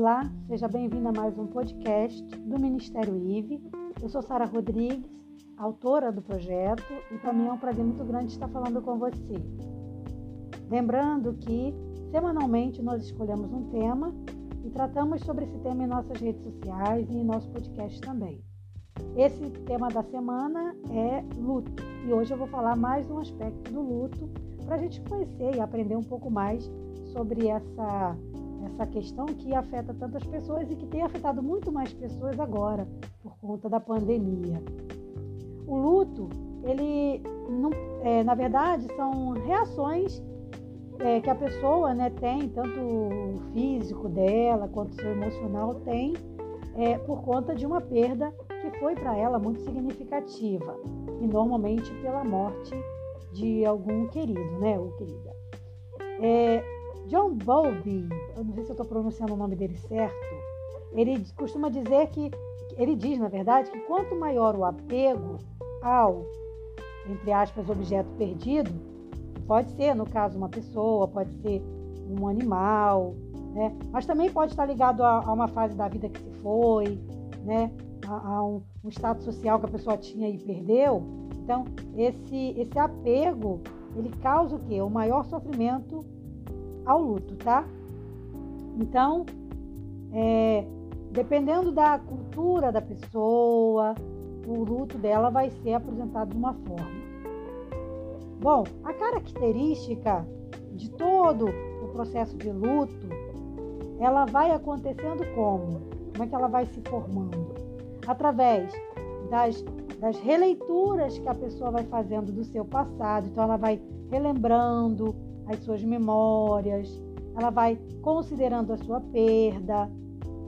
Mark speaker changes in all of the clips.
Speaker 1: Olá, seja bem-vinda a mais um podcast do Ministério IVE. Eu sou Sara Rodrigues, autora do projeto, e para mim é um prazer muito grande estar falando com você. Lembrando que semanalmente nós escolhemos um tema e tratamos sobre esse tema em nossas redes sociais e em nosso podcast também. Esse tema da semana é luto e hoje eu vou falar mais um aspecto do luto para a gente conhecer e aprender um pouco mais sobre essa essa questão que afeta tantas pessoas e que tem afetado muito mais pessoas agora por conta da pandemia. O luto, ele, não, é, na verdade, são reações é, que a pessoa né, tem, tanto o físico dela quanto o seu emocional tem, é, por conta de uma perda que foi para ela muito significativa e normalmente pela morte de algum querido, né, ou querida. É, John Bowlby, eu não sei se eu estou pronunciando o nome dele certo, ele costuma dizer que, ele diz, na verdade, que quanto maior o apego ao, entre aspas, objeto perdido, pode ser, no caso, uma pessoa, pode ser um animal, né? mas também pode estar ligado a, a uma fase da vida que se foi, né? a, a um, um status social que a pessoa tinha e perdeu. Então, esse, esse apego, ele causa o quê? O maior sofrimento ao luto, tá? Então, é, dependendo da cultura da pessoa, o luto dela vai ser apresentado de uma forma. Bom, a característica de todo o processo de luto, ela vai acontecendo como? Como é que ela vai se formando? Através das, das releituras que a pessoa vai fazendo do seu passado. Então, ela vai relembrando, as suas memórias, ela vai considerando a sua perda.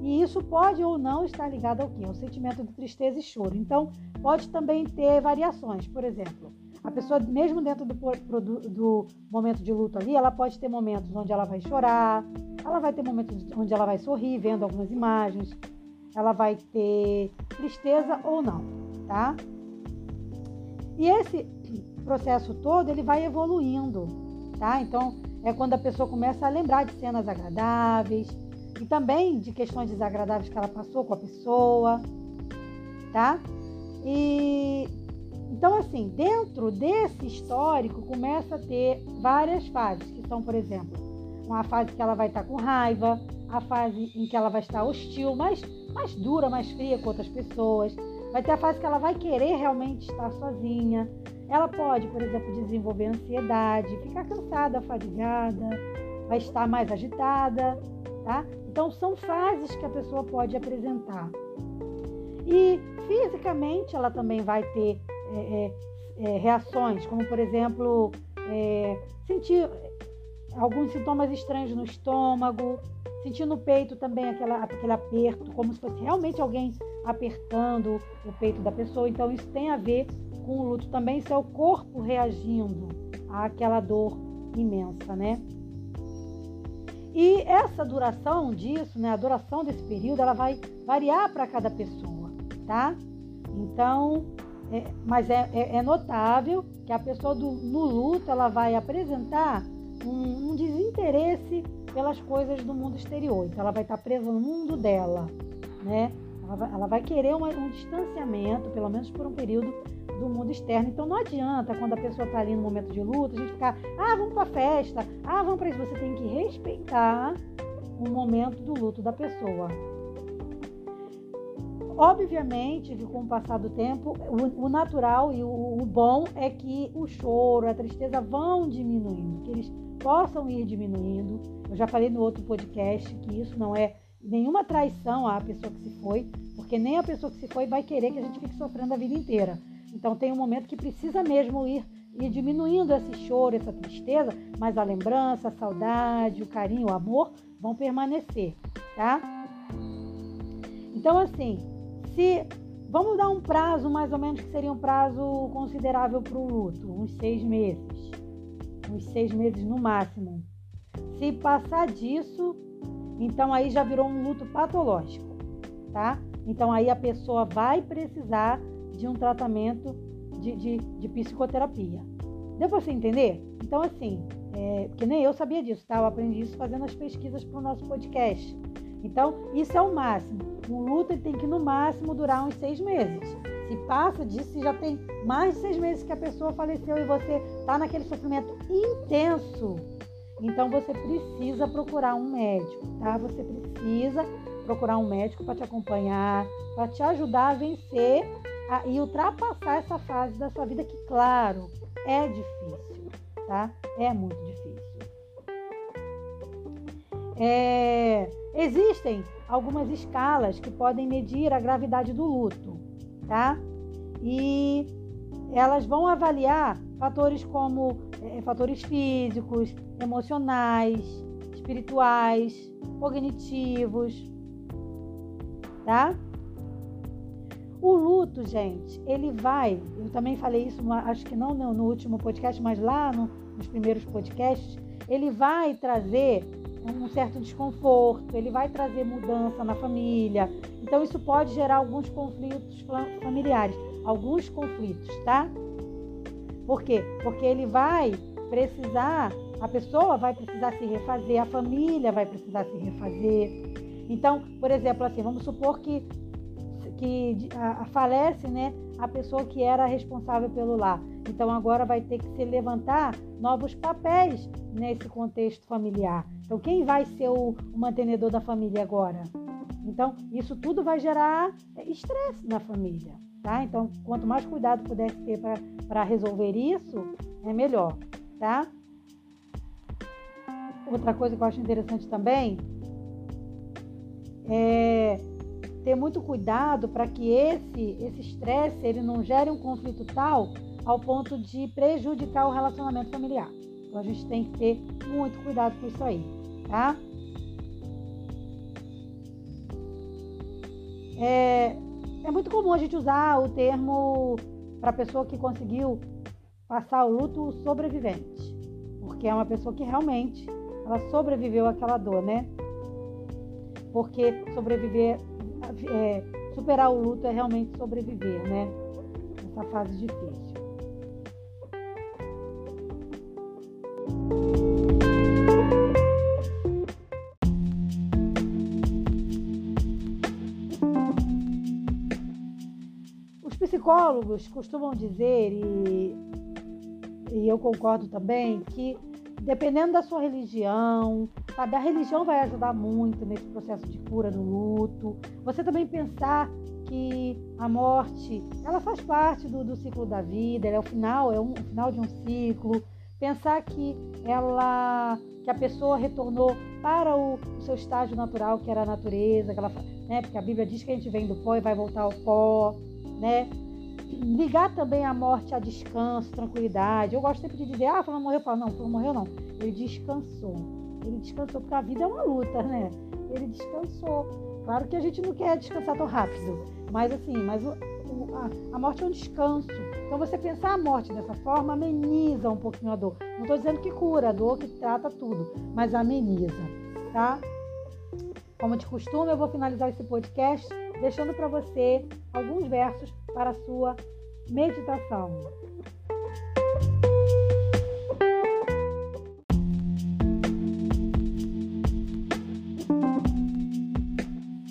Speaker 1: E isso pode ou não estar ligado ao quê? Ao sentimento de tristeza e choro. Então, pode também ter variações. Por exemplo, a pessoa, mesmo dentro do, do, do, momento de luto ali, ela pode ter momentos onde ela vai chorar, ela vai ter momentos onde ela vai sorrir, vendo algumas imagens, ela vai ter tristeza ou não, tá? E esse processo todo, ele vai evoluindo tá? Então, é quando a pessoa começa a lembrar de cenas agradáveis e também de questões desagradáveis que ela passou com a pessoa, tá? E então, assim, dentro desse histórico começa a ter várias fases, que são, por exemplo, uma fase que ela vai estar com raiva, a fase em que ela vai estar hostil, mais, mais dura, mais fria com outras pessoas. Vai ter a fase que ela vai querer realmente estar sozinha. Ela pode, por exemplo, desenvolver ansiedade, ficar cansada, fadigada, vai estar mais agitada, tá? Então são fases que a pessoa pode apresentar. E fisicamente ela também vai ter é, é, é, reações, como por exemplo é, sentir alguns sintomas estranhos no estômago, sentir no peito também aquela, aquele aperto, como se fosse realmente alguém apertando o peito da pessoa. Então isso tem a ver com o luto também, isso é o corpo reagindo àquela dor imensa, né? E essa duração disso, né, a duração desse período, ela vai variar para cada pessoa, tá? Então, é, mas é, é, é, notável que a pessoa do, no luto ela vai apresentar um, um, desinteresse pelas coisas do mundo exterior. Então, ela vai estar presa no mundo dela, né? Ela vai, querer um distanciamento, pelo menos por um período, do mundo externo. Então não adianta quando a pessoa está ali no momento de luta, a gente ficar, ah, vamos para festa, ah, vamos para isso. Você tem que respeitar o momento do luto da pessoa. Obviamente que com o passar do tempo, o, o natural e o, o, bom é que o choro, a tristeza vão diminuindo, que eles possam ir diminuindo. Eu já falei no outro podcast que isso não é nenhuma traição à pessoa que se foi, porque nem a pessoa que se foi vai querer que a gente fique sofrendo a vida inteira. Então tem um momento que precisa mesmo ir, ir diminuindo esse choro, essa tristeza, mas a lembrança, a saudade, o carinho, o amor vão permanecer, tá? Então assim, se vamos dar um prazo mais ou menos que seria um prazo considerável para o luto, uns seis meses, uns seis meses no máximo. Se passar disso, então aí já virou um luto patológico, tá? Então aí a pessoa vai precisar de um tratamento de, de, de psicoterapia. Deu para você entender? Então, assim, é, porque nem eu sabia disso, tá? Eu aprendi isso fazendo as pesquisas para o nosso podcast. Então, isso é o máximo. Um luto tem que, no máximo, durar uns seis meses. Se passa disso, já tem mais de seis meses que a pessoa faleceu e você está naquele sofrimento intenso, então você precisa procurar um médico, tá? Você precisa procurar um médico para te acompanhar, para te ajudar a vencer a, e ultrapassar essa fase da sua vida que, claro, é difícil, tá? É muito difícil. É, existem algumas escalas que podem medir a gravidade do luto, tá? E elas vão avaliar fatores como é, fatores físicos, emocionais, espirituais, cognitivos, tá? O luto, gente, ele vai. Eu também falei isso, acho que não no, último podcast, mas lá no, nos primeiros podcasts. Ele vai trazer um certo desconforto, ele vai trazer mudança na família. Então, isso pode gerar alguns conflitos familiares, alguns conflitos, tá? Por quê? Porque ele vai precisar, a pessoa vai precisar se refazer, a família vai precisar se refazer. Então, por exemplo, assim, vamos supor que que a, a falece né, a pessoa que era responsável pelo lar. Então agora vai ter que se levantar novos papéis nesse contexto familiar. Então quem vai ser o, o mantenedor da família agora? Então isso tudo vai gerar estresse na família. Tá? Então quanto mais cuidado pudesse ter para resolver isso, é melhor. Tá? Outra coisa que eu acho interessante também é ter muito cuidado para que esse esse estresse ele não gere um conflito tal ao ponto de prejudicar o relacionamento familiar. Então a gente tem que ter muito cuidado com isso aí, tá? É, é muito comum a gente usar o termo para a pessoa que conseguiu passar o luto sobrevivente, porque é uma pessoa que realmente ela sobreviveu àquela dor, né? Porque sobreviver é, superar o luto é realmente sobreviver, né? Essa fase difícil. Psicólogos costumam dizer, e, e eu concordo também, que dependendo da sua religião, sabe? A religião vai ajudar muito nesse processo de cura do luto. Você também pensar que a morte, ela faz parte do, do ciclo da vida, é o final, é um, o final de um ciclo. Pensar que ela, que a pessoa retornou para o, o seu estágio natural, que era a natureza, que ela, né? Porque a Bíblia diz que a gente vem do pó e vai voltar ao pó, né? Ligar também a morte a descanso, tranquilidade. Eu gosto sempre de dizer, ah, fulano morreu. Eu falo, não, fulano morreu não. Ele descansou. Ele descansou, porque a vida é uma luta, né? Ele descansou. Claro que a gente não quer descansar tão rápido, mas assim, mas o, a, a, morte é um descanso. Então você pensar a morte dessa forma ameniza um pouquinho a dor. Não estou dizendo que cura a dor, que trata tudo, mas ameniza, tá? Como de costume, eu vou finalizar esse podcast deixando para você alguns versos para a sua meditação.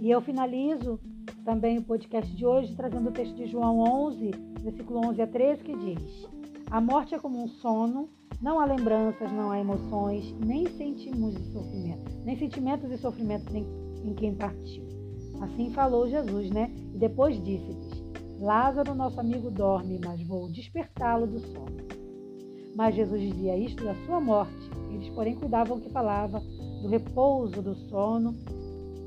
Speaker 1: E eu finalizo também o podcast de hoje trazendo o texto de João 11, versículo 11 a 13, que diz: A morte é como um sono, não há lembranças, não há emoções, nem sentimos de sofrimento, nem sentimentos e sofrimentos em, em quem partiu. Assim falou Jesus, né? E depois disse-lhes: Lázaro, nosso amigo, dorme, mas vou despertá-lo do sono. Mas Jesus dizia isto da sua morte. Eles, porém, cuidavam que falava do repouso do sono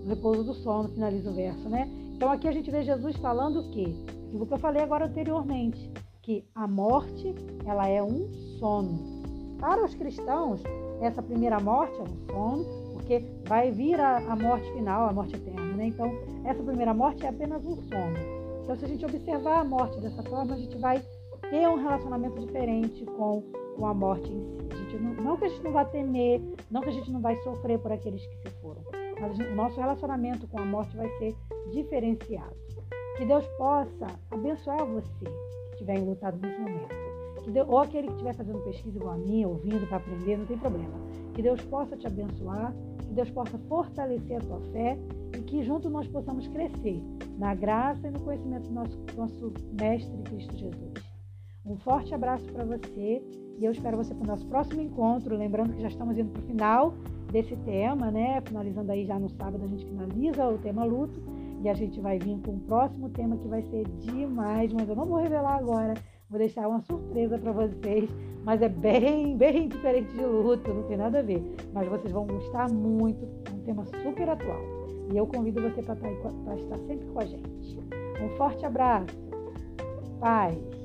Speaker 1: o repouso do sono, finaliza o verso, né? Então aqui a gente vê Jesus falando o quê? Aquilo que eu falei agora anteriormente, que a morte, ela é um sono. Para os cristãos, essa primeira morte é um sono, porque vai vir a, a morte final, a morte eterna, né? Então, essa primeira morte é apenas um sono. Então, se a gente observar a morte dessa forma, a gente vai ter um relacionamento diferente com, com a morte em si. A gente não, não que a gente não vai temer, não que a gente não vai sofrer por aqueles que se foram, mas o nosso relacionamento com a morte vai ser diferenciado. Que Deus possa abençoar você que estiver enlutado nesse momento. Que Deus, ou aquele que estiver fazendo pesquisa igual a mim, ouvindo para aprender, não tem problema. Que Deus possa te abençoar, que Deus possa fortalecer a tua fé e que juntos nós possamos crescer na graça e no conhecimento do nosso, nosso Mestre Cristo Jesus. Um forte abraço para você e eu espero você para o nosso próximo encontro. Lembrando que já estamos indo para o final desse tema, né? Finalizando aí já no sábado, a gente finaliza o tema luto e a gente vai vir com o próximo tema que vai ser demais, mas eu não vou revelar agora. Vou deixar uma surpresa para vocês, mas é bem, bem diferente de luto, não tem nada a ver. Mas vocês vão gostar muito, é um tema super atual. E eu convido você para estar, tá estar sempre com a gente. Um forte abraço. Paz.